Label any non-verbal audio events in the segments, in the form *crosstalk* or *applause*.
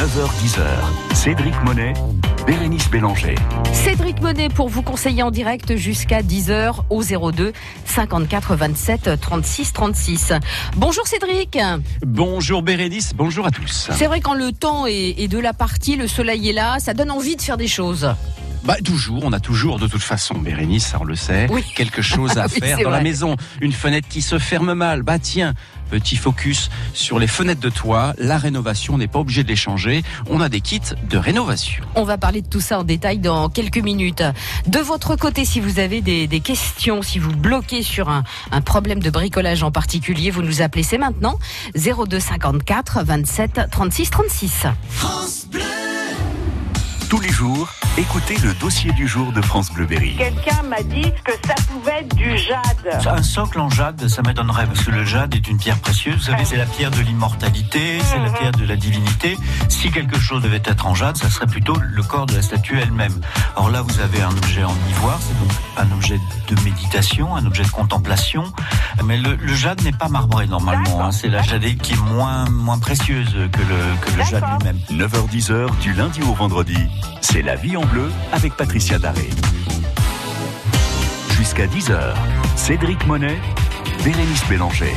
9h10h. Cédric Monet, Bérénice Bélanger. Cédric Monet pour vous conseiller en direct jusqu'à 10h au 02 54 27 36 36. Bonjour Cédric. Bonjour Bérénice, bonjour à tous. C'est vrai quand le temps est, est de la partie, le soleil est là, ça donne envie de faire des choses. Bah toujours, on a toujours de toute façon, Bérénice, ça on le sait, Oui. quelque chose à *laughs* Oui, faire dans la maison. Une fenêtre qui se ferme mal, bah tiens, petit focus sur les fenêtres de toit. La rénovation, on n'est pas obligé de les changer. On a des kits de rénovation. On va parler de tout ça en détail dans quelques minutes. De votre côté, si vous avez des, des questions, si vous bloquez sur un, un problème de bricolage en particulier, vous nous appelez, c'est maintenant 02 54 27 36 36. Tous les jours, écoutez le dossier du jour de France Bleu Berry. Quelqu'un m'a dit que ça pouvait être du jade. Un socle en jade, ça m'étonnerait parce que le jade est une pierre précieuse. Vous savez, c'est la pierre de l'immortalité, c'est la pierre de la divinité. Si quelque chose devait être en jade, ça serait plutôt le corps de la statue elle-même. Or là, vous avez un objet en ivoire, c'est donc un objet de méditation, un objet de contemplation. Mais le, le jade n'est pas marbré normalement. Hein. C'est la jadée qui est moins moins précieuse que le que le jade lui-même. 9h10h du lundi au vendredi, c'est la vie en bleu avec Patricia Daré. Jusqu'à 10h, Cédric Monet, Bérénice Bélanger.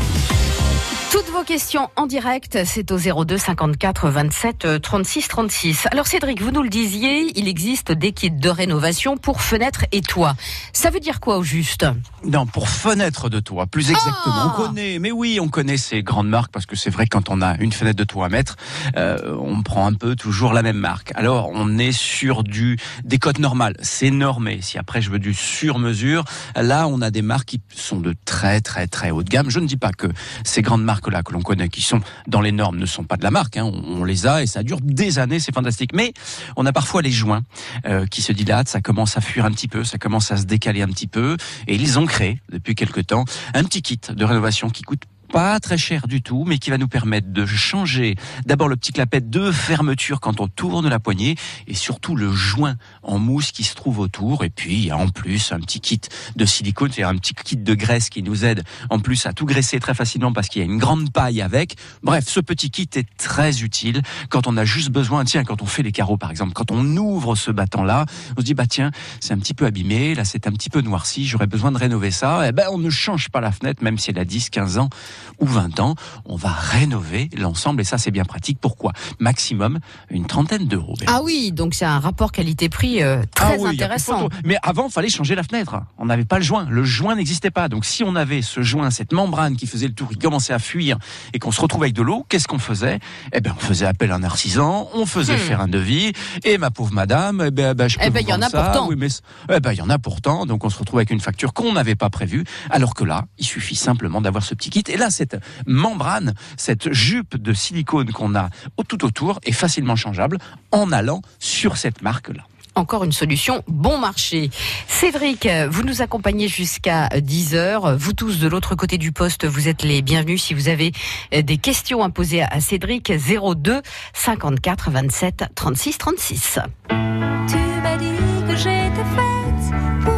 Toutes vos questions en direct, c'est au 02 54 27 euh, 36 36. Alors Cédric, vous nous le disiez, il existe des kits de rénovation pour fenêtres et toits. Ça veut dire quoi au juste? Non, pour fenêtre de toit, plus exactement. Ah On connaît, mais oui, on connaît ces grandes marques parce que c'est vrai que quand on a une fenêtre de toit à mettre, euh, on prend un peu toujours la même marque. Alors, on est sur du des cotes normales, c'est normé. Si après je veux du sur mesure, là, on a des marques qui sont de très très très haut de gamme. Je ne dis pas que ces grandes marques là que l'on connaît, qui sont dans les normes, ne sont pas de la marque. Hein. On, on les a et ça dure des années, c'est fantastique. Mais on a parfois les joints euh, qui se dilatent, ça commence à fuir un petit peu, ça commence à se décaler un petit peu, et ils ont créé depuis quelque temps un petit kit de rénovation qui coûte pas très cher du tout, mais qui va nous permettre de changer d'abord le petit clapet de fermeture quand on tourne la poignée et surtout le joint en mousse qui se trouve autour. Et puis, il y a en plus un petit kit de silicone, c'est-à-dire un petit kit de graisse qui nous aide en plus à tout graisser très facilement parce qu'il y a une grande paille avec. Bref, ce petit kit est très utile quand on a juste besoin, tiens, quand on fait les carreaux par exemple, quand on ouvre ce battant-là, on se dit, bah tiens, c'est un petit peu abîmé, là c'est un petit peu noirci, j'aurais besoin de rénover ça. Eh ben, on ne change pas la fenêtre, même si elle a 10, 15 ans ou 20 ans, on va rénover l'ensemble et ça c'est bien pratique. Pourquoi? Maximum une trentaine d'euros. Ah oui, donc c'est un rapport qualité-prix euh, très Ah oui, il de intéressant. Mais avant, fallait changer la fenêtre. On n'avait pas le joint. Le joint n'existait pas. Donc, si on avait ce joint, cette membrane qui faisait le tour, qui commençait à fuir et qu'on se retrouvait avec de l'eau, qu'est-ce qu'on faisait? Eh ben, on faisait appel à un artisan, on faisait Hmm. faire un devis. Et ma pauvre madame, eh ben, ben, je peux Eh ben, vous il y en a ça. pourtant. Oui, mais c- eh ben, il y en a pourtant. Donc, on se retrouve avec une facture qu'on n'avait pas prévue. Alors que là, il suffit simplement d'avoir ce petit kit. Et là, cette membrane, cette jupe de silicone qu'on a tout autour est facilement changeable en allant sur cette marque-là. Encore une solution bon marché. Cédric, vous nous accompagnez jusqu'à 10h. Vous tous de l'autre côté du poste, vous êtes les bienvenus si vous avez euh, des questions à poser à Cédric 02 54 27 36 36. Tu m'as dit que j'étais faite pour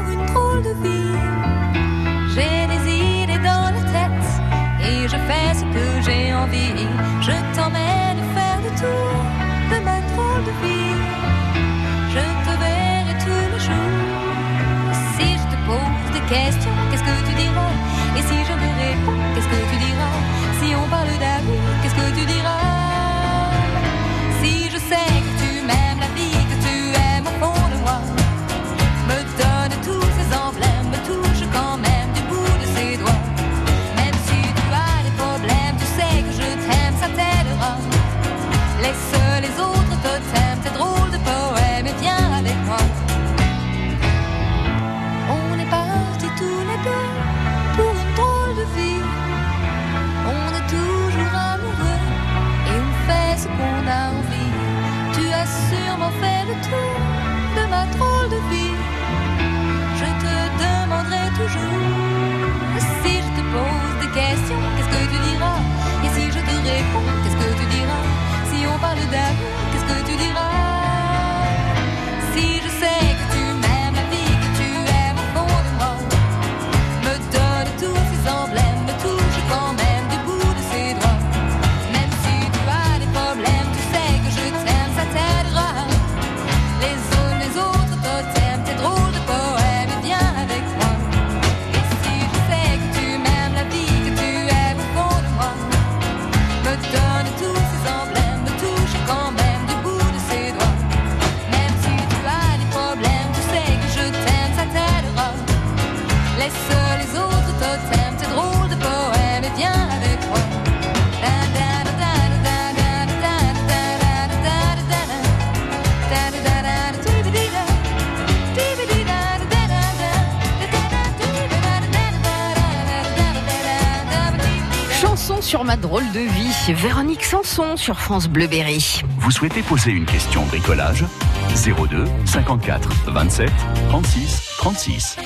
Véronique Sanson sur France Bleu Berry. Vous souhaitez poser une question bricolage? 02 54 27 36 36.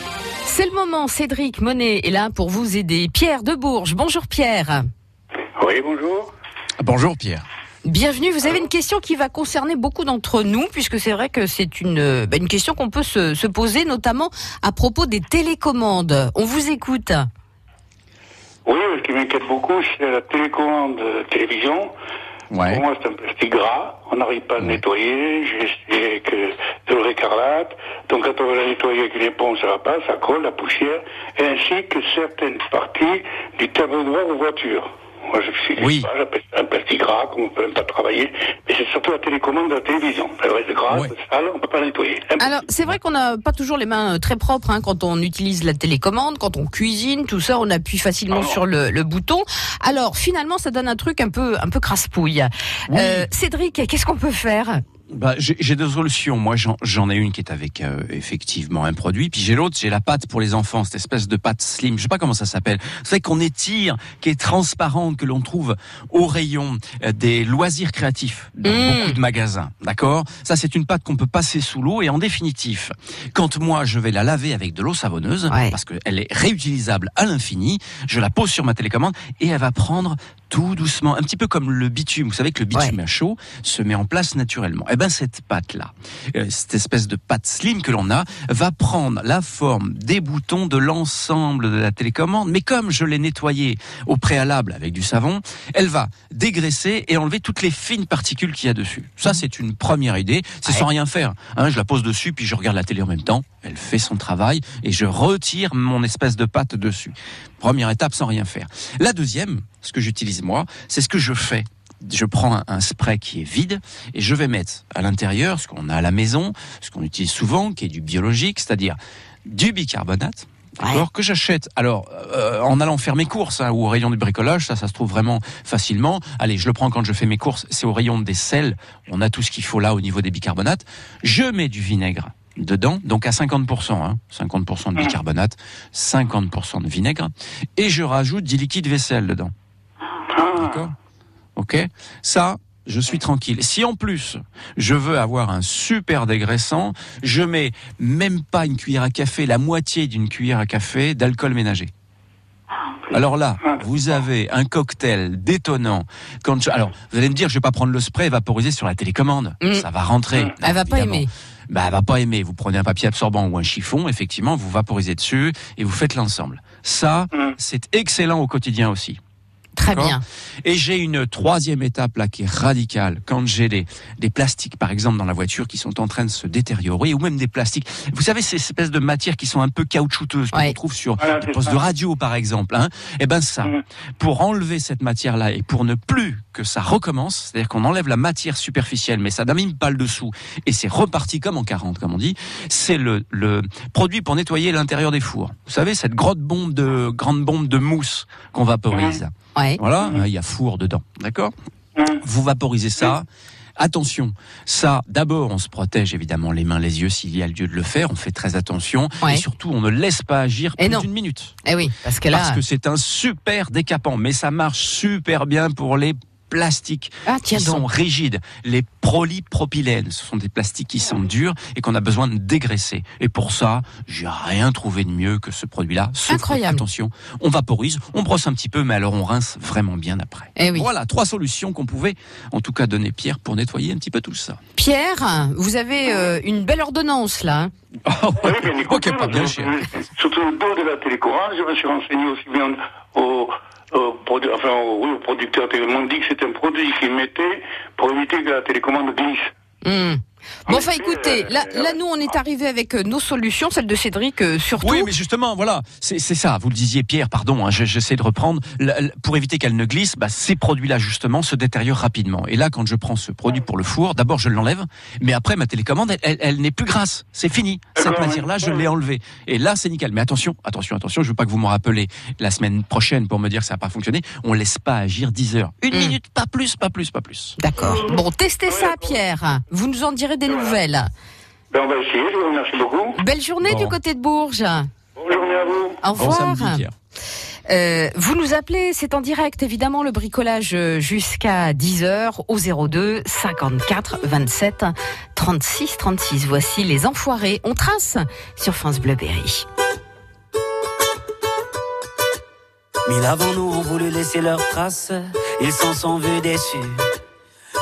C'est le moment, Cédric Monet est là pour vous aider. Pierre de Bourges, bonjour Pierre. Oui, bonjour. Bonjour Pierre. Bienvenue, vous avez une question qui va concerner beaucoup d'entre nous, puisque c'est vrai que c'est une, bah, une question qu'on peut se, se poser, notamment à propos des télécommandes. On vous écoute. Oui, ce qui m'inquiète beaucoup, c'est la télécommande euh, télévision. Ouais. Pour moi, c'est un plastique gras. On n'arrive pas à le nettoyer. J'ai essayé avec euh, de l'eau écarlate. Donc, quand on veut la nettoyer avec une éponge, ça va pas, ça colle, la poussière. Et ainsi que certaines parties du tableau de bord aux voitures. Moi, je sais Oui. pas, j'appelle ça un plastique gras qu'on ne peut même pas travailler. Mais c'est surtout la télécommande de la télévision. Elle reste grasse, Ouais. sale, on peut pas la nettoyer. Impossible. Alors, c'est vrai qu'on n'a pas toujours les mains euh, très propres hein, quand on utilise la télécommande, quand on cuisine, tout ça, on appuie facilement Ah non. sur le, le bouton. Alors, finalement, ça donne un truc un peu, un peu crasse-pouille. Oui. Euh, Cédric, qu'est-ce qu'on peut faire? Bah, j'ai deux solutions. Moi, j'en- ai une qui est avec euh, effectivement un produit, puis j'ai l'autre, j'ai la pâte pour les enfants, cette espèce de pâte slim. Je sais pas comment ça s'appelle. Savez qu'on étire, qui est transparente, que l'on trouve au rayon euh, des loisirs créatifs dans Mmh. beaucoup de magasins. D'accord? Ça, c'est une pâte qu'on peut passer sous l'eau et en définitif, quand moi je vais la laver avec de l'eau savonneuse, Ouais. parce qu'elle est réutilisable à l'infini, je la pose sur ma télécommande et elle va prendre tout doucement, un petit peu comme le bitume. Vous savez que le bitume Ouais. à chaud se met en place naturellement. Eh ben cette pâte là, cette espèce de pâte slim que l'on a, va prendre la forme des boutons de l'ensemble de la télécommande. Mais comme je l'ai nettoyée au préalable avec du savon, elle va dégraisser et enlever toutes les fines particules qu'il y a dessus. Ça c'est une première idée. C'est Ouais. sans rien faire. Hein, je la pose dessus puis je regarde la télé en même temps. Elle fait son travail et je retire mon espèce de pâte dessus. Première étape sans rien faire. La deuxième, ce que j'utilise moi, c'est ce que je fais. Je prends un, spray qui est vide et je vais mettre à l'intérieur ce qu'on a à la maison, ce qu'on utilise souvent, qui est du biologique, c'est-à-dire du bicarbonate. D'accord, que j'achète. Alors, euh, en allant faire mes courses hein, ou au rayon du bricolage, ça, ça se trouve vraiment facilement. Allez, je le prends quand je fais mes courses. C'est au rayon des sels. On a tout ce qu'il faut là au niveau des bicarbonates. Je mets du vinaigre dedans, donc à 50%, hein, 50% de bicarbonate, 50% de vinaigre, et je rajoute du liquide vaisselle dedans. D'accord? Ok? Ça, je suis tranquille. Si en plus, je veux avoir un super dégraissant, je mets même pas une cuillère à café, la moitié d'une cuillère à café d'alcool ménager. Alors là, vous avez un cocktail détonnant. Quand je- alors, vous allez me dire, je vais pas prendre le spray et vaporiser sur la télécommande. Mm. Ça va rentrer. Elle va pas aimer. Bah, elle va pas aimer. Vous prenez un papier absorbant ou un chiffon, effectivement, vous vaporisez dessus et vous faites l'ensemble. Ça, Mm. c'est excellent au quotidien aussi. Très bien. Et j'ai une troisième étape là qui est radicale. Quand j'ai des, des plastiques, par exemple, dans la voiture qui sont en train de se détériorer, ou même des plastiques. Vous savez, ces espèces de matières qui sont un peu caoutchouteuses, qu'on Ouais. trouve sur Voilà, des postes ça. de radio, par exemple. Hein. Eh ben ça, Mhm. pour enlever cette matière-là et pour ne plus que ça recommence, c'est-à-dire qu'on enlève la matière superficielle, mais ça n'abîme pas le dessous, et c'est reparti comme en 40, comme on dit, c'est le, le produit pour nettoyer l'intérieur des fours. Vous savez, cette grosse bombe de, grande bombe de mousse qu'on vaporise. Ouais. Voilà, hein, il y a four dedans, d'accord. Vous vaporisez ça. Attention, ça, d'abord, on se protège évidemment les mains, les yeux s'il y a lieu de le faire. On fait très attention Ouais. et surtout, on ne laisse pas agir Et plus d'une minute. Eh oui, parce que là, Parce que c'est un super décapant, mais ça marche super bien pour les plastiques ah qui sont rigides, les polypropylènes. Ce sont des plastiques qui sont durs et qu'on a besoin de dégraisser. Et pour ça, j'ai rien trouvé de mieux que ce produit-là. Incroyable. attention, on vaporise, on brosse un petit peu, mais alors on rince vraiment bien après. Eh oui. Voilà, trois solutions qu'on pouvait en tout cas donner Pierre pour nettoyer un petit peu tout ça. Pierre, vous avez euh, une belle ordonnance là. Oui, bien écoutez, Ok, pas bien cher. Surtout le dos de la télécommande, je me suis renseigné aussi bien au, au, produ- enfin, au, oui, au producteur. Ils m'ont dit que c'est un produit qu'ils mettaient pour éviter que la télécommande glisse. Hmm. Bon, enfin, écoutez, là, là, nous, on est arrivé avec euh, nos solutions, celle de Cédric euh, surtout. Oui, mais justement, voilà, c'est c'est ça. Vous le disiez, Pierre, pardon, hein, je- j'essaie de reprendre. La- la- pour éviter qu'elle ne glisse, bah, ces produits-là, justement, se détériorent rapidement. Et là, quand je prends ce produit pour le four, d'abord, je l'enlève, mais après, ma télécommande, elle, elle- elle n'est plus grasse. C'est fini. Cette D'accord, matière-là, oui. je l'ai enlevée. Et là, c'est nickel. Mais attention, attention, attention, je veux pas que vous me rappelez la semaine prochaine pour me dire que ça n'a pas fonctionné. On laisse pas agir 10 heures. Une Mm. minute, pas plus, pas plus, pas plus. D'accord. Bon, testez ça, Pierre. Vous nous en direz des nouvelles. Ben, on va essayer, je vous remercie beaucoup. Belle journée Bon. du côté de Bourges. Bonne journée à vous. Au Bon revoir. samedi, Pierre. Euh, vous nous appelez, c'est en direct évidemment le bricolage euh, jusqu'à 10h au 02 54 27 36 36. Voici les enfoirés. On trace sur France Bleu Berry. Mille avant nous ont voulu laisser leurs traces, ils s'en sont vus déçus.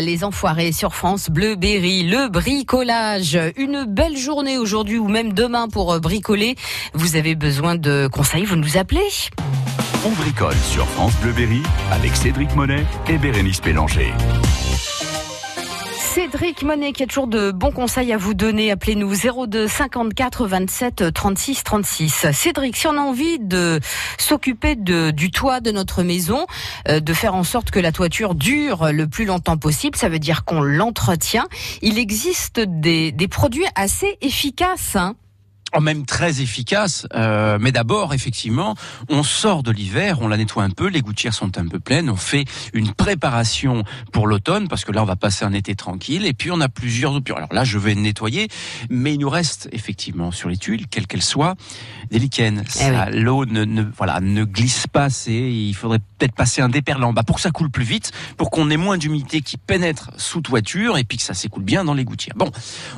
Les enfoirés sur France Bleu Berry, le bricolage. Une belle journée aujourd'hui ou même demain pour euh, bricoler. Vous avez besoin de conseils, vous nous appelez On bricole sur France Bleu Berry avec Cédric Monet et Bérénice Pélanger. Cédric Monet qui a toujours de bons conseils à vous donner. Appelez-nous 02 54 27 36 36. Cédric, si on a envie de s'occuper du toit de notre maison, euh, de faire en sorte que la toiture dure le plus longtemps possible, ça veut dire qu'on l'entretient. Il existe des, des produits assez efficaces. Hein Oh, même très efficace. Euh, mais d'abord, effectivement, on sort de l'hiver, on la nettoie un peu, les gouttières sont un peu pleines, on fait une préparation pour l'automne, parce que là, on va passer un été tranquille, et puis on a plusieurs options. Alors là, je vais nettoyer, mais il nous reste effectivement sur les tuiles, quelles qu'elles soient, des lichens. Ça, L'eau ne, ne, voilà, ne glisse pas assez, il faudrait peut-être passer un déperlant bas pour que ça coule plus vite, pour qu'on ait moins d'humidité qui pénètre sous toiture, et puis que ça s'écoule bien dans les gouttières. Bon,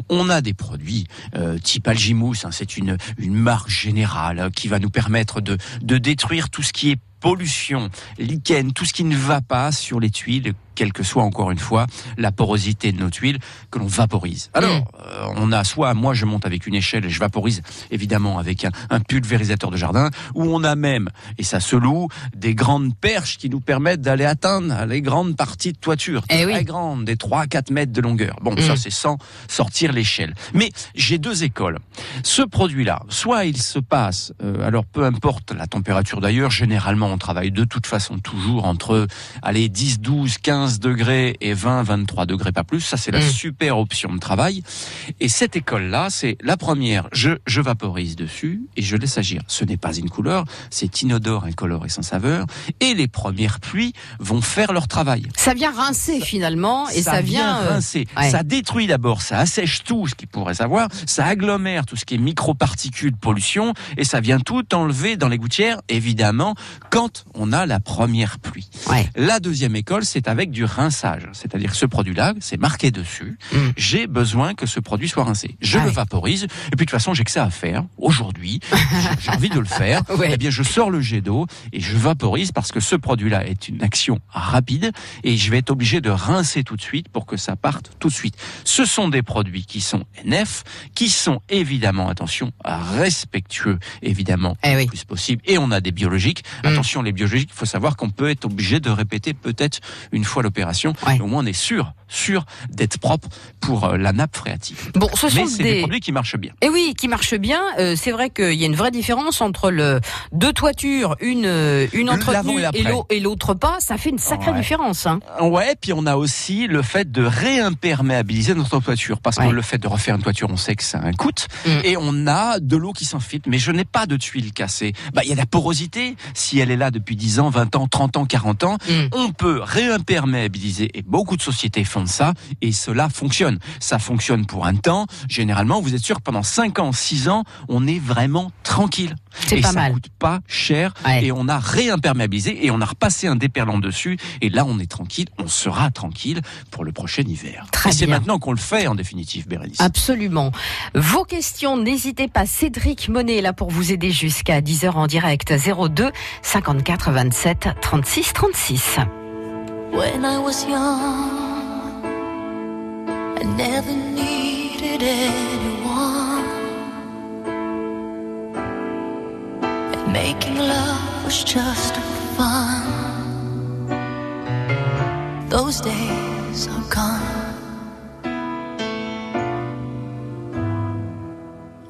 on a des produits euh, type Algimousse, hein, c'est une, une marque générale euh, qui va nous permettre de, de détruire tout ce qui est pollution, lichen, tout ce qui ne va pas sur les tuiles, quelle que soit encore une fois la porosité de nos tuiles que l'on vaporise. Alors, euh, on a soit, moi je monte avec une échelle et je vaporise évidemment avec un, un pulvérisateur de jardin, ou on a même, et ça se loue, des grandes perches qui nous permettent d'aller atteindre les grandes parties de toiture, Eh très oui. grandes, des 3-4 mètres de longueur. Bon, Mm. ça c'est sans sortir l'échelle. Mais j'ai deux écoles. Ce produit-là, soit il se passe, euh, alors peu importe la température d'ailleurs, généralement on travaille de toute façon toujours entre, allez, 10, 12, 15 15 degrés et 20, 23 degrés, pas plus. Ça, c'est la Mm. super option de travail. Et cette école-là, c'est la première. Je, je vaporise dessus et je laisse agir. Ce n'est pas une couleur, c'est inodore, incolore et sans saveur. Et les premières pluies vont faire leur travail. Ça vient rincer finalement et ça, vient. euh, rincer. ouais. Ça détruit d'abord, ça assèche tout ce qu'il pourrait savoir, ça agglomère tout ce qui est microparticules, pollution, et ça vient tout enlever dans les gouttières, évidemment, quand on a la première pluie. Ouais. La deuxième école, c'est avec du rinçage. C'est-à-dire ce produit-là, c'est marqué dessus. Mm. J'ai besoin que ce produit soit rincé. Je Ah le ouais. vaporise. Et puis de toute façon, j'ai que ça à faire. Aujourd'hui, *laughs* j'ai- j'ai envie de le faire. Ouais. Eh bien, je sors le jet d'eau et je vaporise parce que ce produit-là est une action rapide et je vais être obligé de rincer tout de suite pour que ça parte tout de suite. Ce sont des produits qui sont NF, qui sont évidemment, attention, respectueux, évidemment, Eh oui. le plus possible. Et on a des biologiques. Mm. Attention, les biologiques, il faut savoir qu'on peut être obligé de répéter peut-être une fois l'opération. Ouais. Mais Au moins, on est sûr, sûr d'être propre pour euh, la nappe phréatique. Bon, ce sont des... des. produits qui marchent bien. Et oui, qui marche bien. Euh, c'est vrai qu'il y a une vraie différence entre le deux toitures, une euh, une entretenue et l'autre pas. Ça fait une sacrée Ouais. différence. Hein. Ouais, puis on a aussi le fait de réimperméabiliser notre toiture. Parce que le fait de refaire une toiture, on sait que ça a un coût. Mm. Et on a de l'eau qui s'infiltre. Mais je n'ai pas de tuiles cassées. Bah, il y a la porosité. Si elle est là depuis 10 ans, 20 ans, 30 ans, 40 ans, Mm. on peut réimperméabiliser. Et beaucoup de sociétés font ça. Et cela fonctionne. Ça fonctionne pour un temps. Généralement, vous êtes sûr que pendant 5 ans, 6 ans, on est vraiment tranquille. C'est pas ça mal. coûte pas cher. Ouais. Et on a réimperméabilisé et on a repassé un déperlant dessus. Et là, on est tranquille. On sera tranquille pour le prochain hiver. Très et c'est maintenant qu'on le fait, en définitive, Bérénice. Absolument. Vos questions, n'hésitez pas. Cédric Monet est là pour vous aider jusqu'à 10h en direct. 02 54 27 36 36. When I was young, I never needed anyone. And making love was just fun. Those days are gone.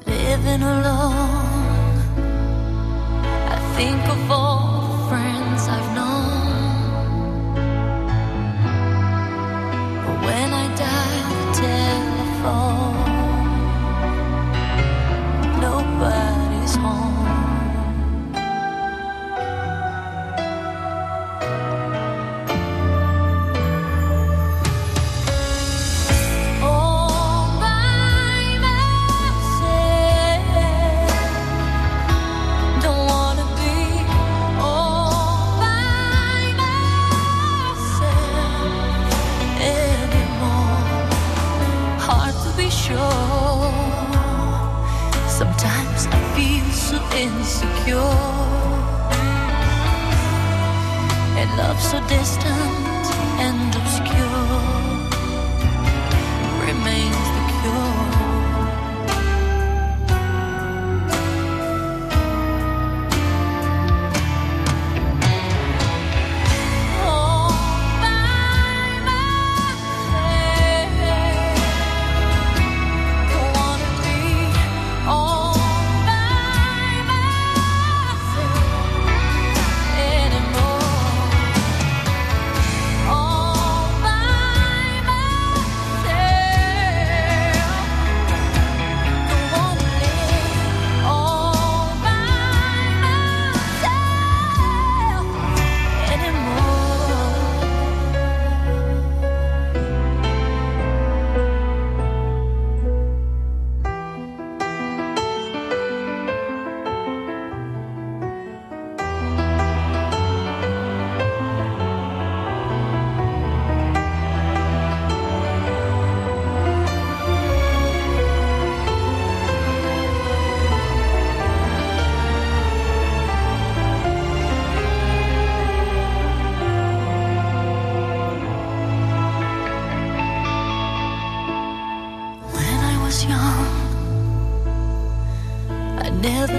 Living alone, I think of all so distant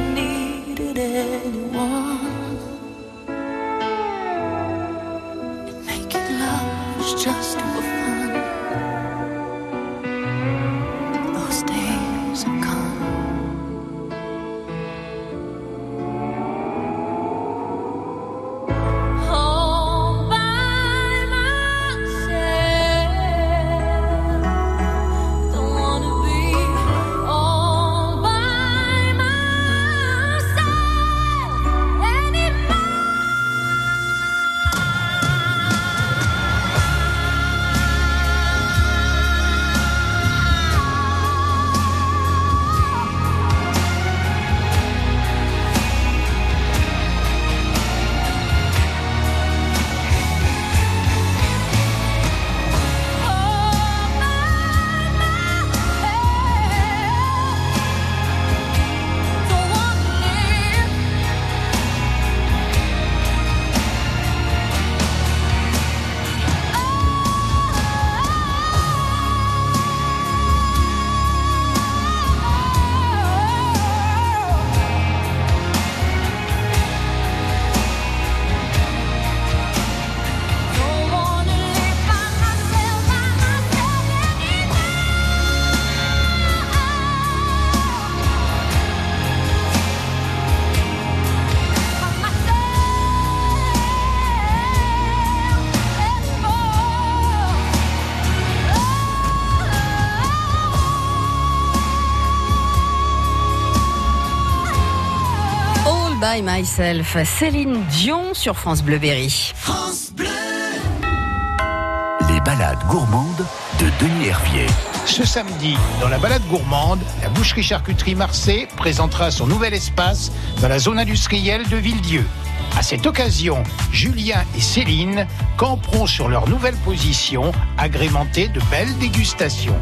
never needed anyone. Making love was just by myself. Céline Dion sur France Bleu Berry. Les balades gourmandes de Denis Hervier. Ce samedi, dans la balade gourmande, la boucherie charcuterie Marseille présentera son nouvel espace dans la zone industrielle de Villedieu. À cette occasion, Julien et Céline camperont sur leur nouvelle position, agrémentée de belles dégustations.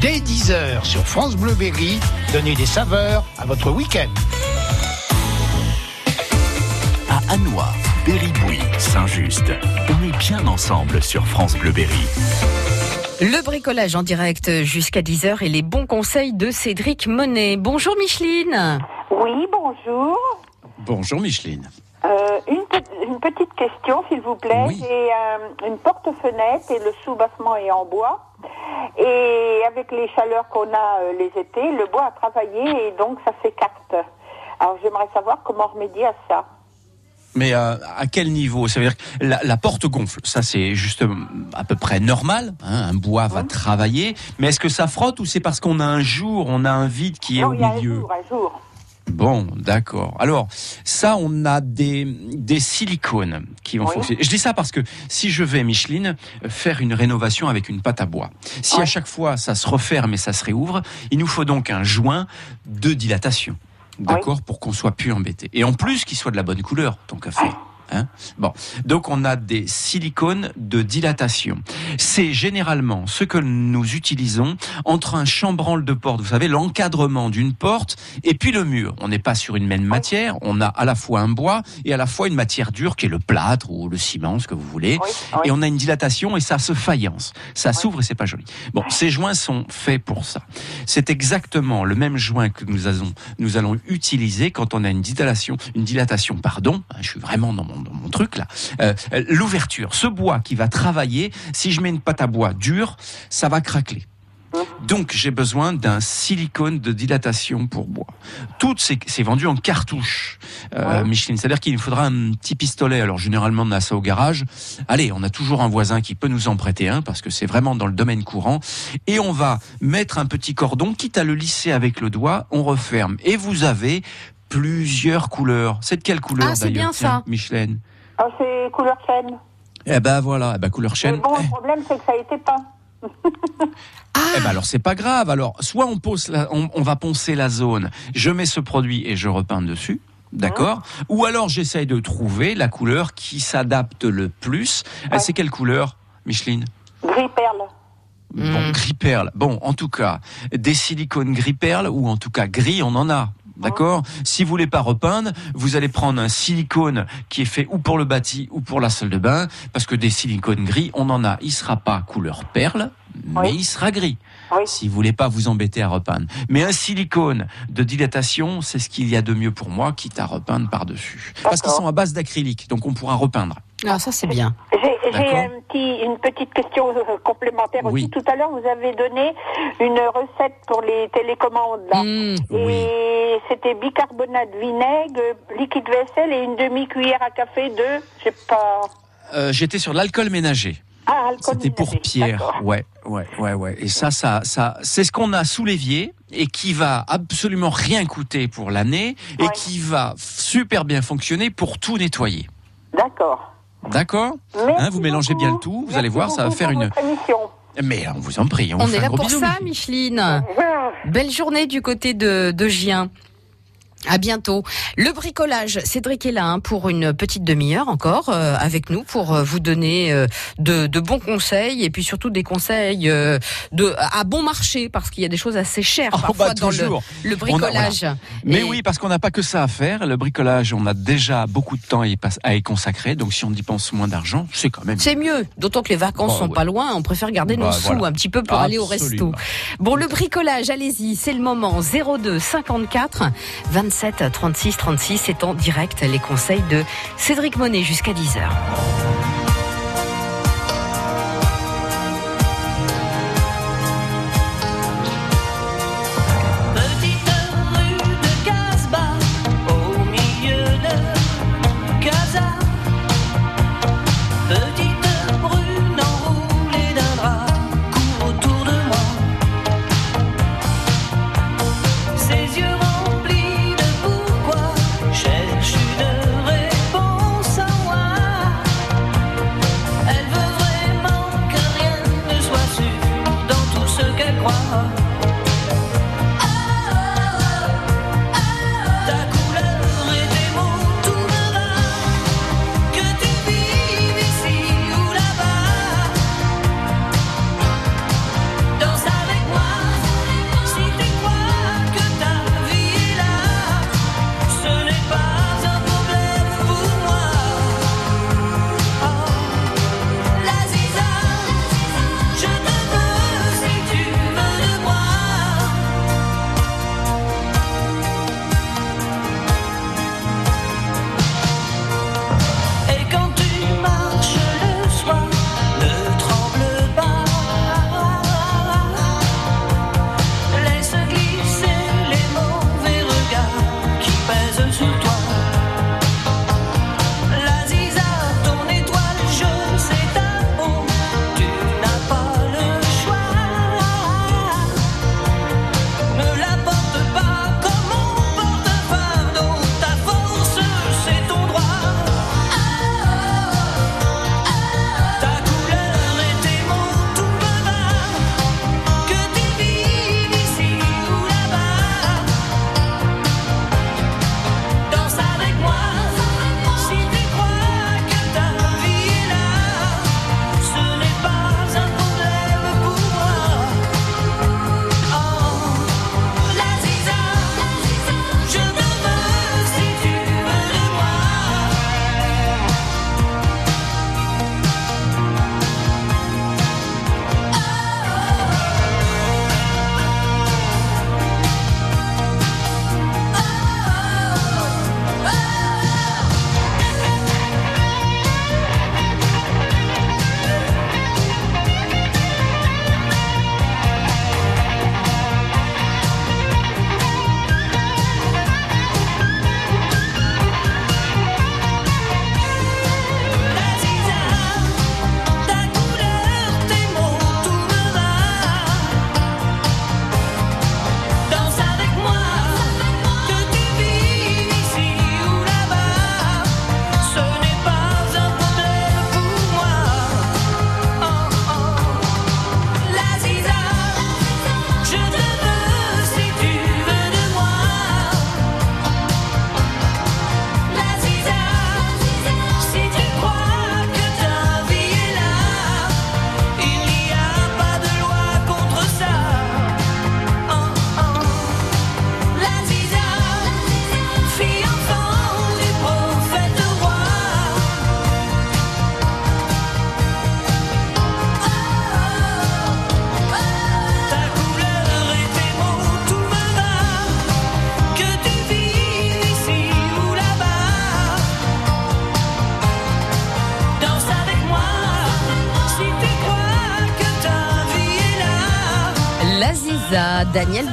Dès 10h sur France Bleu Berry, donnez des saveurs à votre week-end. À Anois, Berry-Bouy, Saint-Just. On est bien ensemble sur France Bleu Berry. Le bricolage en direct jusqu'à 10h et les bons conseils de Cédric Monet. Bonjour Micheline. Oui, bonjour. Bonjour Micheline. Euh, une, pe- une petite question, s'il vous plaît. Oui. J'ai euh, une porte-fenêtre et le sous-bassement est en bois. Et avec les chaleurs qu'on a euh, les étés, le bois a travaillé et donc ça s'écarte. Alors j'aimerais savoir comment remédier à ça. Mais euh, à quel niveau? Ça veut dire que la, la porte gonfle. Ça, c'est juste euh, à peu près normal. hein, un bois va travailler. Mais est-ce que ça frotte ou c'est parce qu'on a un jour, on a un vide qui est au il y a un jour, un jour. Bon, d'accord. Alors, ça, on a des, des silicones qui vont Oui. fonctionner. Je dis ça parce que si je vais, Micheline, faire une rénovation avec une pâte à bois, si à chaque fois ça se referme et ça se réouvre, il nous faut donc un joint de dilatation. D'accord Pour qu'on soit plus embêté. Et en plus, qu'il soit de la bonne couleur, ton café. Hein bon, donc on a des silicones de dilatation. C'est généralement ce que nous utilisons entre un chambranle de porte, vous savez, l'encadrement d'une porte, et puis le mur. On n'est pas sur une même matière, on a à la fois un bois et à la fois une matière dure qui est le plâtre ou le ciment, ce que vous voulez. Oui, oui. Et on a une dilatation et ça se faïence. Ça s'ouvre et c'est pas joli. Bon, ces joints sont faits pour ça. C'est exactement le même joint que nous allons, nous allons utiliser quand on a une dilatation, une dilatation, pardon. hein, Je suis vraiment dans mon, dans mon truc là. Euh, L'ouverture, ce bois qui va travailler, si je mets une pâte à bois dure, ça va craqueler. Donc j'ai besoin d'un silicone de dilatation pour bois. Tout c'est vendu en cartouche, euh, Micheline. C'est-à-dire qu'il nous faudra un petit pistolet. Alors généralement on a ça au garage. Allez, on a toujours un voisin qui peut nous en prêter un parce que c'est vraiment dans le domaine courant. Et on va mettre un petit cordon, quitte à le lisser avec le doigt, on referme. Et vous avez plusieurs couleurs. C'est de quelle couleur Ah, c'est d'ailleurs bien tiens, ça. Micheline Ah, c'est couleur chêne. Eh ben voilà, eh ben couleur Mais chêne. bon, Eh. le problème, c'est que ça a été peint. Eh ben alors c'est pas grave. Alors soit on pose, la- on, on va poncer la zone. Je mets ce produit et je repeins dessus. D'accord Ou alors j'essaye de trouver la couleur qui s'adapte le plus. Euh, C'est quelle couleur, Micheline? Gris perle. Bon, gris perle. Bon, en tout cas, des silicones gris perle ou en tout cas gris, on en a. D'accord? Si vous voulez pas repeindre, vous allez prendre un silicone qui est fait ou pour le bâti ou pour la salle de bain, parce que des silicones gris, on en a. Il sera pas couleur perle, mais il sera gris. Oui. Si vous voulez pas vous embêter à repeindre. Mais un silicone de dilatation, c'est ce qu'il y a de mieux pour moi, quitte à repeindre par-dessus. Parce qu'ils sont à base d'acrylique, donc on pourra repeindre. Ah, ça c'est bien. J'ai j'ai D'accord. un petit, une petite question euh, complémentaire Oui. aussi. Tout à l'heure, vous avez donné une recette pour les télécommandes. Là. Mmh. Et c'était bicarbonate, vinaigre, liquide vaisselle et une demi-cuillère à café de, je sais pas... Euh, J'étais sur l'alcool ménager. Ah, alcool C'était pour. Pierre. Ouais, ouais, ouais, ouais. Et ça, ça, ça, c'est ce qu'on a sous l'évier et qui va absolument rien coûter pour l'année et Ouais. qui va super bien fonctionner pour tout nettoyer. D'accord. D'accord Hein, Vous mélangez beaucoup. bien le tout, vous Merci allez voir, ça va faire une. Mais on vous en prie, on, On vous fait est un là gros pour bisou, ça, Micheline. Micheline. Ah, Belle journée du côté de, de Gien. À bientôt. Le bricolage, Cédric est là hein, pour une petite demi-heure encore euh, avec nous pour euh, vous donner euh, de, de bons conseils et puis surtout des conseils euh, de à bon marché parce qu'il y a des choses assez chères Oh, parfois bah, dans le, le a- bricolage. Mais Et- oui, parce qu'on n'a pas que ça à faire. Le bricolage, on a déjà beaucoup de temps à y, à y consacrer. Donc si on dépense moins d'argent, c'est quand même. C'est mieux, d'autant que les vacances Bah, sont ouais. pas loin, on préfère garder nos Bah, sous un petit peu pour aller au resto. Bon, le bricolage, allez-y, c'est le moment 02 54 27 36 36, c'est en direct les conseils de Cédric Monet jusqu'à 10h.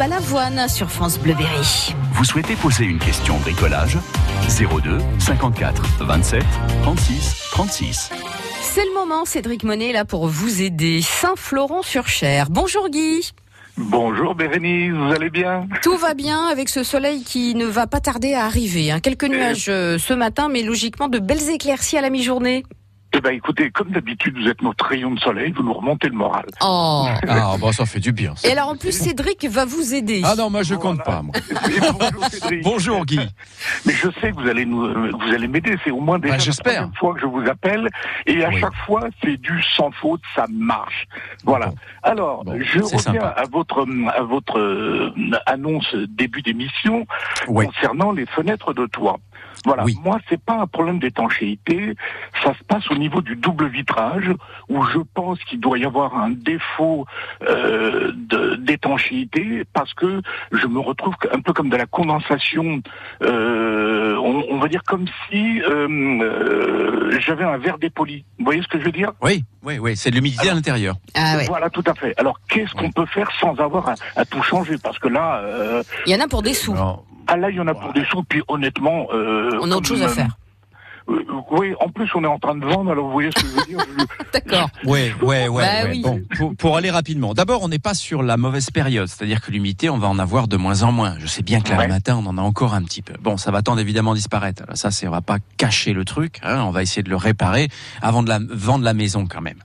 Balavoine sur France Bleu Berry. Vous souhaitez poser une question bricolage? 02 54 27 36 36. C'est le moment, Cédric Monet est là pour vous aider. Saint-Florent-sur-Cher. Bonjour Guy. Bonjour Bérénice, vous allez bien? Tout va bien avec ce soleil qui ne va pas tarder à arriver. hein. Quelques nuages euh, ce matin, mais logiquement de belles éclaircies à la mi-journée. Eh ben écoutez, comme d'habitude, vous êtes notre rayon de soleil, vous nous remontez le moral. Oh. Ah, bon, ça fait du bien. ça. Et alors en plus, Cédric va vous aider. Ah non, moi je compte pas. moi. *laughs* Bonjour Cédric. Bonjour Guy. Mais je sais que vous allez nous, euh, vous allez m'aider. C'est au moins déjà Bah, la j'espère. troisième fois que je vous appelle, et à Oui. chaque fois c'est du sans faute, ça marche. Voilà. Bon. Alors, Bon, je reviens sympa. à votre à votre euh, annonce début d'émission Oui. concernant les fenêtres de toit. Voilà. Oui. Moi, c'est pas un problème d'étanchéité. Ça se passe au niveau du double vitrage, où je pense qu'il doit y avoir un défaut euh, d'étanchéité, parce que je me retrouve un peu comme de la condensation. euh, on, on va dire comme si euh, euh, j'avais un verre dépoli. Vous voyez ce que je veux dire? Oui, oui, oui, c'est de l'humidité à l'intérieur. Ah ouais. Voilà, tout à fait. Alors, qu'est-ce qu'on Oui. peut faire sans avoir à, à tout changer? Parce que là, euh, Il y en a pour des sous. Alors, ah là, il y en a pour des sous. Puis honnêtement, euh, On a autre chose à faire. Euh, oui, en plus, on est en train de vendre. Alors, vous voyez ce que je veux dire Je- *laughs* D'accord. Ouais, ouais, ouais. Bah ouais. oui. Bon, pour, pour aller rapidement. D'abord, on n'est pas sur la mauvaise période, c'est-à-dire que l'humidité, on va en avoir de moins en moins. Je sais bien que là, Ouais. le matin, on en a encore un petit peu. Bon, ça va tendre évidemment disparaître. Alors ça, c'est, on va pas cacher le truc. hein, on va essayer de le réparer avant de la vendre la maison quand même.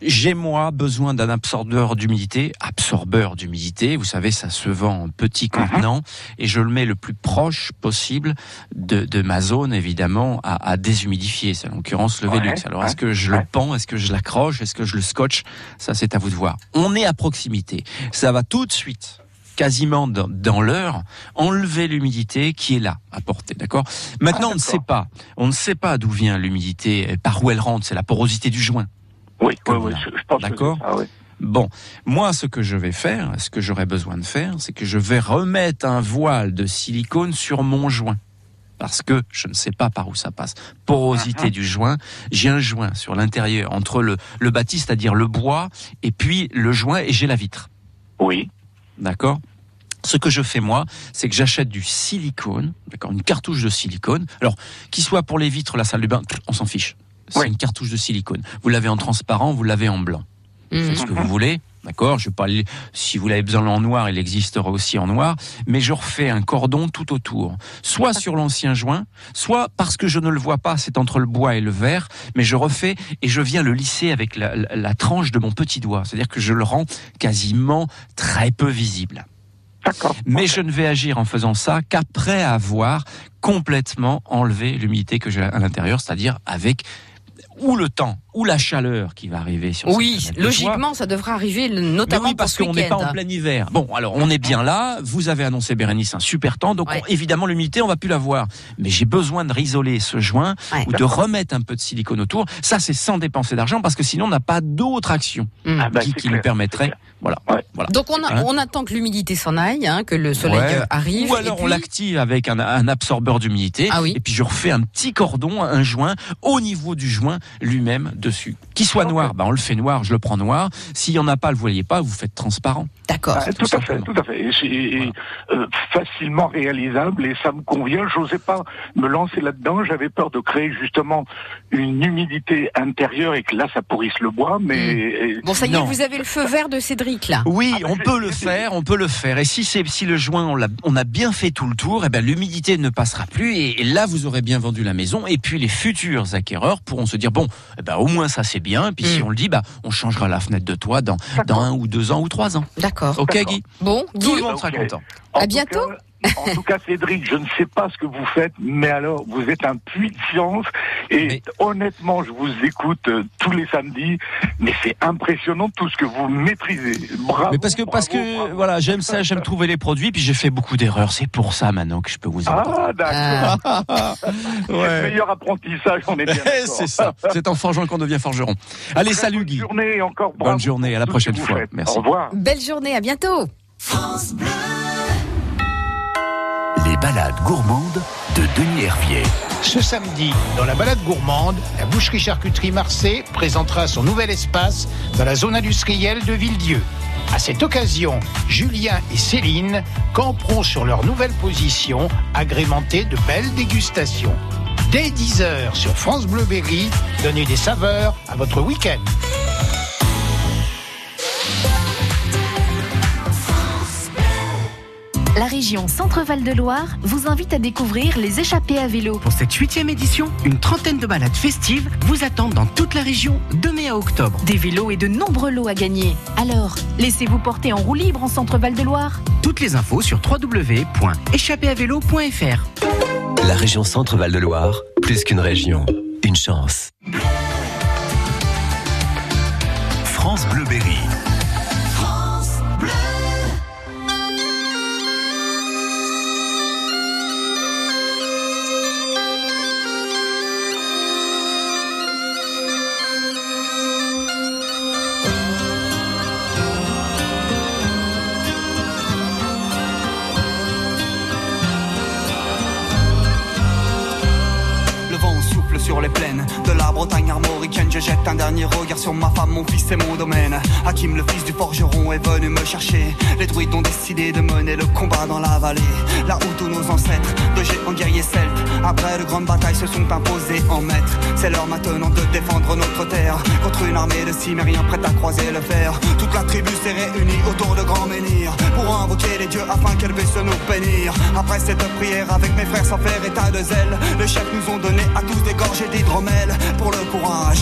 J'ai moi besoin d'un absorbeur d'humidité, absorbeur d'humidité. Vous savez, ça se vend en petit contenant et je le mets le plus proche possible de, de ma zone, évidemment, à, à déshumidifier. C'est en l'occurrence le Ouais, Velux. Alors, est-ce que je le pends? Est-ce que je l'accroche? Est-ce que je le scotche? Ça, c'est à vous de voir. On est à proximité. Ça va tout de suite quasiment dans, dans l'heure, enlever l'humidité qui est là, à portée, d'accord? Maintenant, Ah, on ne sait pas, on ne sait pas d'où vient l'humidité, et par où elle rentre, c'est la porosité du joint. Oui, oui, oui, je, pense D'accord? oui. Bon, moi, ce que je vais faire, ce que j'aurais besoin de faire, c'est que je vais remettre un voile de silicone sur mon joint. Parce que je ne sais pas par où ça passe. Porosité du joint. J'ai un joint sur l'intérieur entre le, le bâti, c'est-à-dire le bois, et puis le joint, et j'ai la vitre. Oui, D'accord? Ce que je fais moi, c'est que j'achète du silicone, d'accord, une cartouche de silicone. Alors, qu'il soit pour les vitres, la salle de bain, on s'en fiche. C'est Oui. une cartouche de silicone. Vous l'avez en transparent, vous l'avez en blanc. Mhm. Faites ce que vous voulez, d'accord. Je aller- si vous l'avez besoin en noir, il existera aussi en noir. Mais je refais un cordon tout autour, soit sur l'ancien joint, soit parce que je ne le vois pas, c'est entre le bois et le verre. Mais je refais et je viens le lisser avec la, la- la tranche de mon petit doigt, c'est-à-dire que je le rends quasiment très peu visible. d'accord. Mais je ne vais agir en faisant ça qu'après avoir complètement enlevé l'humidité que j'ai à l'intérieur, c'est-à-dire avec ou le temps ou la chaleur qui va arriver sur cette Oui, logiquement, ça devrait arriver le- Mais notamment oui, parce qu'on n'est pas en plein hiver. Bon, alors on est bien là. Vous avez annoncé Bérénice un super temps, donc Ouais. on- évidemment l'humidité on va plus l'avoir. Mais j'ai besoin de risoler ce joint Ouais. ou de remettre un peu de silicone autour. Ça c'est sans dépenser d'argent parce que sinon on n'a pas d'autre action Mhm. Ah bah, qui, qui nous permettrait. Voilà. Ouais. voilà. Donc on, a- Hein on attend que l'humidité s'en aille, hein, que le soleil Ouais. euh, arrive. Ou alors et on l'active avec un, un absorbeur d'humidité. Ah oui. Et puis je refais un petit cordon, un joint au niveau du joint lui-même dessus. Qu'il soit noir, bah on le fait noir, je le prends noir. S'il y en a pas, le voyez pas, vous faites transparent. D'accord. Ah, tout à fait, tout à fait. Et euh, facilement réalisable et ça me convient. J'osais pas me lancer là-dedans. J'avais peur de créer justement une humidité intérieure et que là ça pourrisse le bois. Mais Bon, ça y est, Non. vous avez le feu vert de Cédric là. Oui, Ah, bah, on peut le faire, on peut le faire. Et si c'est si le joint on, a bien fait tout le tour, et ben l'humidité ne passera plus et, et là vous aurez bien vendu la maison. Et puis les futurs acquéreurs pourront se dire bon, eh ben au moins ça c'est bien. Et puis si Mm. on le dit, bah on changera la fenêtre de toit dans dans un ou deux ans ou trois ans. D'accord. Ok. Guy, Bon, Guy, tout le monde sera content. En À bientôt. cas- en tout cas, Cédric, je ne sais pas ce que vous faites, mais alors, vous êtes un puits de science. Et Mais- honnêtement, je vous écoute euh, tous les samedis, mais c'est impressionnant tout ce que vous maîtrisez. Bravo. Mais parce que parce que bravo. voilà, j'aime ça, j'aime trouver les produits. Puis j'ai fait beaucoup d'erreurs. C'est pour ça maintenant que je peux vous en parler. Ah, d'accord. Ah. *laughs* Le meilleur apprentissage, on est bien *laughs* c'est ça. C'est en forgeant qu'on devient forgeron. Allez, Très salut bonne Guy. journée et encore Bonne bravo journée, à la prochaine fois. faites. Merci. Au revoir. belle journée, à bientôt. Les balades gourmandes de Denis Hervier. Ce samedi, dans la balade gourmande, la boucherie-charcuterie Marseille présentera son nouvel espace dans la zone industrielle de Villedieu. À cette occasion, Julien et Céline camperont sur leur nouvelle position, agrémentée de belles dégustations. Dès 10h sur France Bleu Berry, donnez des saveurs à votre week-end. La région Centre-Val de Loire vous invite à découvrir les échappées à vélo. Pour cette huitième édition, une trentaine de balades festives vous attendent dans toute la région de mai à octobre. Des vélos et de nombreux lots à gagner. Alors, laissez-vous porter en roue libre en Centre-Val de Loire. Toutes les infos sur www.échappéavélo.fr. La région Centre-Val de Loire, plus qu'une région, une chance. France Bleu Berry. De armoricaine. Je jette un dernier regard sur ma femme, mon fils et mon domaine. Hakim, le fils du forgeron, est venu me chercher. Les druides ont décidé de mener le combat dans la vallée. Là où tous nos ancêtres, de géants guerriers celtes, après de grandes batailles, se sont imposés en maîtres. C'est l'heure maintenant de défendre notre terre contre une armée de cimériens prête à croiser le fer. Toute la tribu s'est réunie autour de grands menhirs pour invoquer les dieux afin qu'elle puisse nous bénir. Après cette prière, avec mes frères sans faire état de zèle, les chefs nous ont donné à tous des gorgées d'hydromel pour le courage,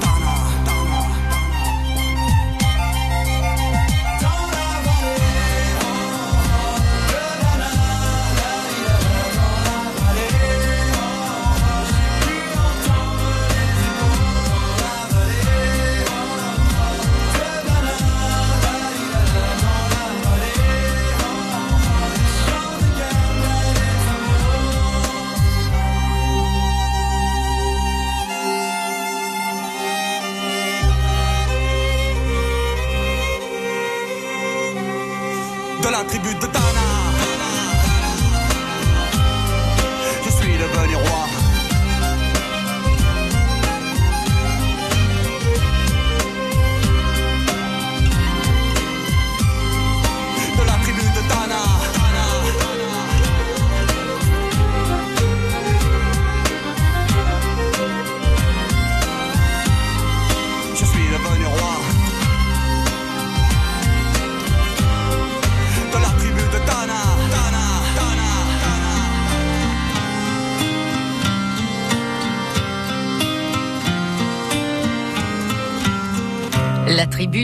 La tribu de Dana.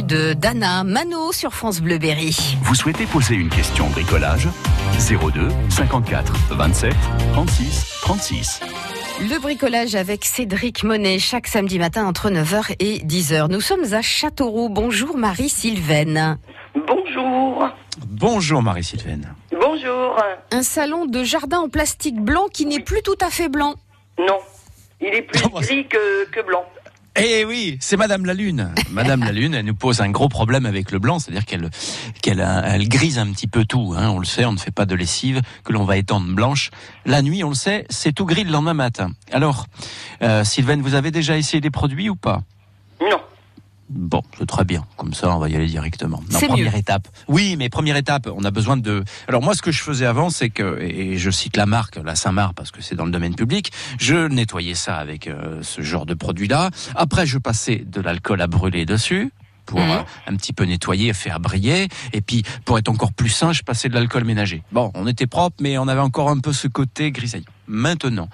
De Dana, Mano sur France Bleu Berry. Vous souhaitez poser une question bricolage? 02 54 27 36 36. Le bricolage avec Cédric Monet chaque samedi matin entre 9h et 10h. Nous sommes à Châteauroux. Bonjour Marie-Sylvaine. Bonjour. Bonjour Marie-Sylvaine. Bonjour. Un salon de jardin en plastique blanc qui n'est plus tout à fait blanc. Non, il est plus gris que, que blanc. Eh oui, c'est Madame la Lune. Madame la Lune, elle nous pose un gros problème avec le blanc, c'est-à-dire qu'elle qu'elle elle grise un petit peu tout. Hein. On le sait, on ne fait pas de lessive que l'on va étendre blanche. La nuit, on le sait, c'est tout gris le lendemain matin. Alors, euh, Sylvaine, vous avez déjà essayé des produits ou pas? Non. Bon, c'est très bien. Comme ça, on va y aller directement. Non, première mieux. étape. Oui, mais première étape, on a besoin de. Alors moi, ce que je faisais avant, c'est que, et je cite la marque, la Saint-Marc, parce que c'est dans le domaine public, je nettoyais ça avec euh, ce genre de produit-là. Après, je passais de l'alcool à brûler dessus pour Mhm. euh, un petit peu nettoyer, faire briller. Et puis, pour être encore plus sain, je passais de l'alcool ménager. Bon, on était propre, mais on avait encore un peu ce côté grisaille. Maintenant,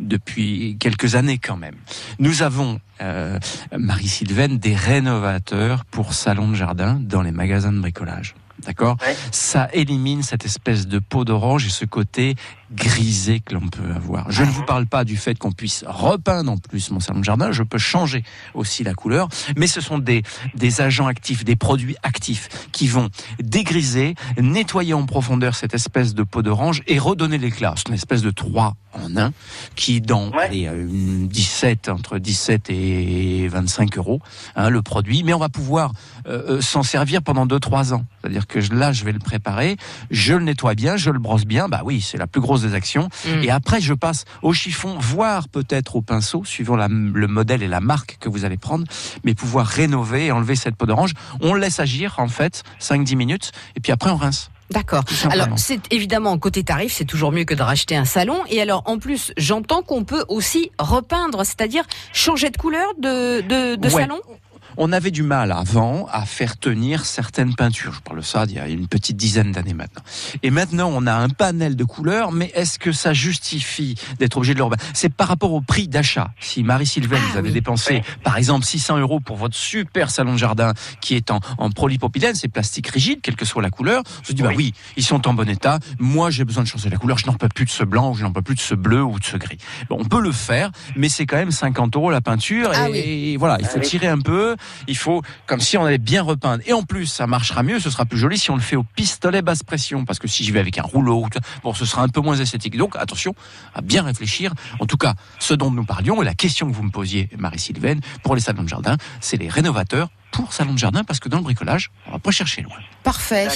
depuis quelques années quand même, nous avons, euh, Marie-Sylvaine, des rénovateurs pour salon de jardin dans les magasins de bricolage. D'accord Ça élimine cette espèce de peau d'orange et ce côté grisé que l'on peut avoir. Je ne vous parle pas du fait qu'on puisse repeindre en plus mon salon de jardin, je peux changer aussi la couleur, mais ce sont des, des agents actifs, des produits actifs qui vont dégriser, nettoyer en profondeur cette espèce de peau d'orange et redonner l'éclat. C'est une espèce de 3 en 1 qui dans allez, euh, une 17 entre 17 et 25 euros hein, le produit, mais on va pouvoir euh, euh, s'en servir pendant 2-3 ans. C'est-à-dire que je- là, je vais le préparer, je le nettoie bien, je le brosse bien. Bah oui, c'est la plus grosse des actions. Mm. Et après, je passe au chiffon, voire peut-être au pinceau, suivant la- le modèle et la marque que vous allez prendre, mais pouvoir rénover et enlever cette peau d'orange. On laisse agir, en fait, 5-10 minutes, et puis après, on rince. D'accord. Alors, c'est évidemment, côté tarif, c'est toujours mieux que de racheter un salon. Et alors, en plus, j'entends qu'on peut aussi repeindre, c'est-à-dire changer de couleur de, de, de Ouais. salon? On avait du mal avant à faire tenir certaines peintures. Je parle de ça d'il y a une petite dizaine d'années maintenant. Et maintenant, on a un panel de couleurs, mais est-ce que ça justifie d'être obligé de le C'est par rapport au prix d'achat. Si Marie-Sylvaine, vous avez dépensé, par exemple, 600 euros pour votre super salon de jardin qui est en, en polypropylène, c'est plastique rigide, quelle que soit la couleur, on se dit, bah oui, ils sont en bon état. Moi, j'ai besoin de changer la couleur. Je n'en peux plus de ce blanc, ou je n'en peux plus de ce bleu ou de ce gris. Bon, on peut le faire, mais c'est quand même 50 euros la peinture. Ah et, et voilà, il faut Ah oui. tirer un peu. Il faut, comme si on allait bien repeindre. Et en plus, ça marchera mieux, ce sera plus joli si on le fait au pistolet basse pression. Parce que si j'y vais avec un rouleau, bon, ce sera un peu moins esthétique. Donc, attention à bien réfléchir. En tout cas, ce dont nous parlions et la question que vous me posiez, Marie-Sylvaine, pour les salons de jardin, c'est les rénovateurs pour salons de jardin parce que dans le bricolage, on va pas chercher loin. Parfait.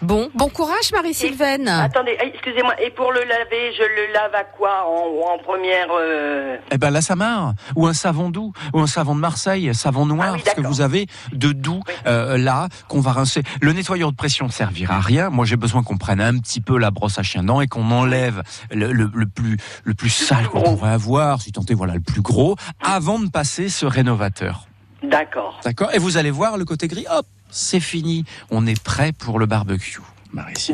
Bon, bon courage, Marie-Sylvaine. Attendez, eh, excusez-moi, et pour le laver, je le lave à quoi En, en première. euh, Eh ben la Samar ou un savon doux ou un savon de Marseille, savon noir, ce que vous avez de doux euh, là qu'on va rincer. Le nettoyeur de pression ne servira à rien. Moi j'ai besoin qu'on prenne un petit peu la brosse à chien dent et qu'on enlève le, le- le plus le plus sale qu'on pourrait avoir, si tant est voilà le plus gros, avant de passer ce rénovateur. D'accord. D'accord Et vous allez voir le côté gris, hop, c'est fini. On est prêt pour le barbecue.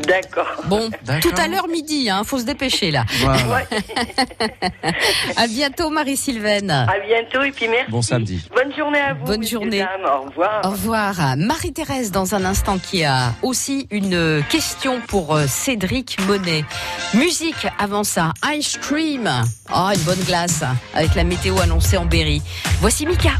D'accord. Bon, tout à l'heure midi, hein, faut se dépêcher là. Voilà. *laughs* à bientôt, Marie-Sylvaine. À bientôt, et puis merci. Bon samedi. Bonne journée à vous. Bonne journée. dames. Au revoir. Au revoir. Marie-Thérèse, dans un instant, qui a aussi une question pour euh, Cédric Monet. Musique avant ça. Ice Cream. Oh, une bonne glace. Avec la météo annoncée en Berry. Voici Mika.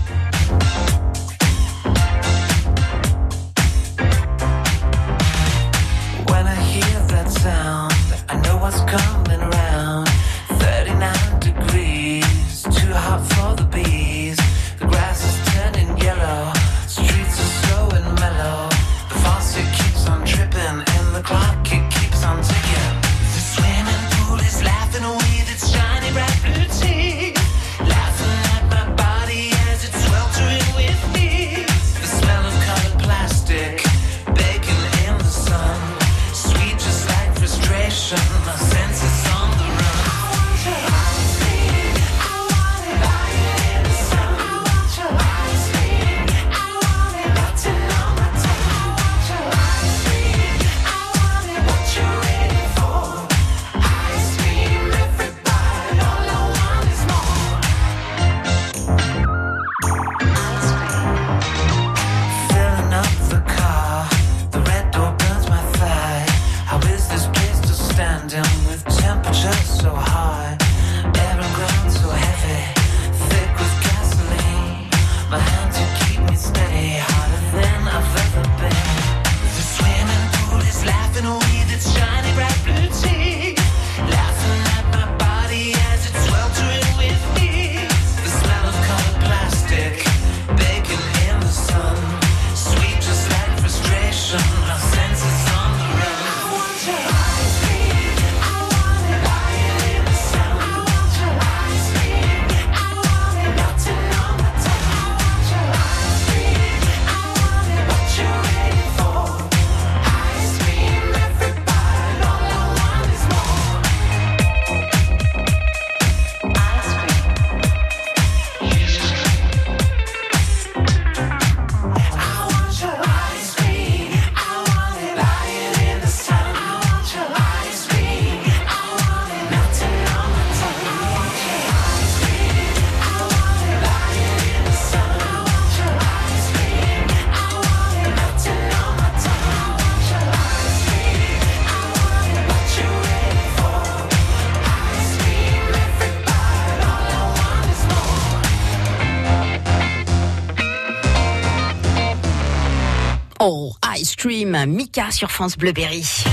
Mika sur France Bleu Berry.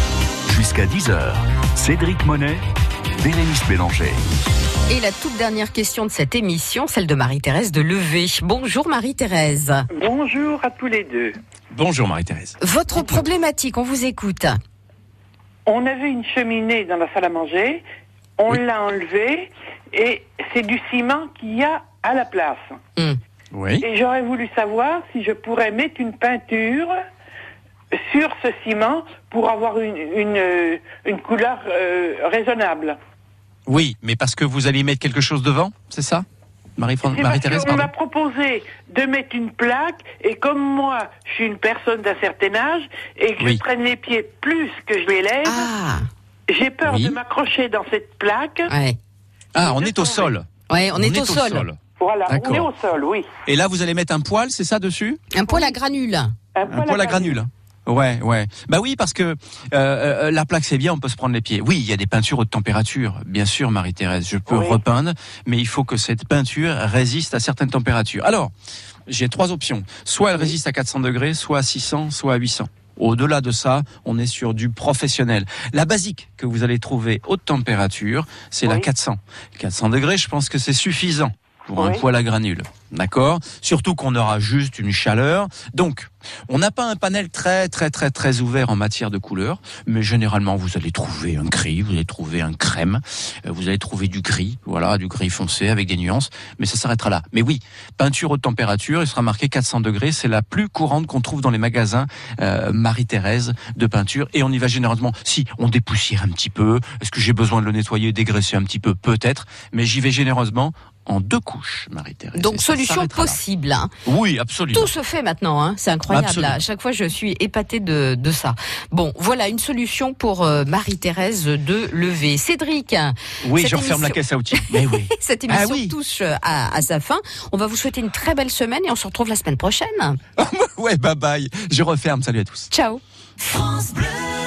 Jusqu'à 10h, Cédric Monet, Bérénice Bélanger. Et la toute dernière question de cette émission, celle de Marie-Thérèse de Levé. Bonjour Marie-Thérèse. Bonjour à tous les deux. Bonjour Marie-Thérèse. Votre problématique, on vous écoute. On avait une cheminée dans la salle à manger, on l'a enlevée et c'est du ciment qu'il y a à la place. Oui. Et j'aurais voulu savoir si je pourrais mettre une peinture sur ce ciment pour avoir une, une, euh, une couleur euh, raisonnable. Oui, mais parce que vous allez mettre quelque chose devant, c'est ça? Marie-Thérèse, qu'on pardon m'a proposé de mettre une plaque et comme moi, je suis une personne d'un certain âge et que Oui. je traîne les pieds plus que je les lève, j'ai peur Oui. de m'accrocher dans cette plaque. Ah, on est au sol. Ouais, on, est, au sol. Voilà, on est au sol, oui. Et là, vous allez mettre un poil, c'est ça dessus? Un poil à granules. Un Un poil à granules. Ouais, ouais. Bah oui, parce que euh, euh, la plaque c'est bien, on peut se prendre les pieds. Oui, il y a des peintures haute température, bien sûr, Marie-Thérèse. Je peux repeindre, mais il faut que cette peinture résiste à certaines températures. Alors, j'ai trois options. Soit elle résiste à 400 degrés, soit à 600, soit à 800. Au-delà de ça, on est sur du professionnel. La basique que vous allez trouver haute température, c'est la 400. 400 degrés, je pense que c'est suffisant pour un poêle à granules. D'accord? Surtout qu'on aura juste une chaleur. Donc, on n'a pas un panel très très très très ouvert en matière de couleurs, mais généralement vous allez trouver un gris, vous allez trouver un crème, euh, vous allez trouver du gris, voilà, du gris foncé avec des nuances, mais ça s'arrêtera là. Mais oui, peinture haute température, il sera marqué 400 degrés, c'est la plus courante qu'on trouve dans les magasins euh, Marie-Thérèse de peinture, et on y va généralement. Si on dépoussière un petit peu, est-ce que j'ai besoin de le nettoyer, dégraisser un petit peu, peut-être, mais j'y vais généreusement en deux couches, Marie-Thérèse. Donc solution possible. hein. Oui, absolument. Tout se fait maintenant, hein. c'est incroyable. Là. À chaque fois, je suis épatée de, de ça. Bon, voilà une solution pour euh, Marie-Thérèse de Levé. Cédric. Oui, je referme la émission- caisse à outils. *laughs* Mais oui. Cette émission Ah oui. touche à, à sa fin. On va vous souhaiter une très belle semaine et on se retrouve la semaine prochaine. *laughs* ouais, bye bye. Je referme. Salut à tous. Ciao. France Bleu.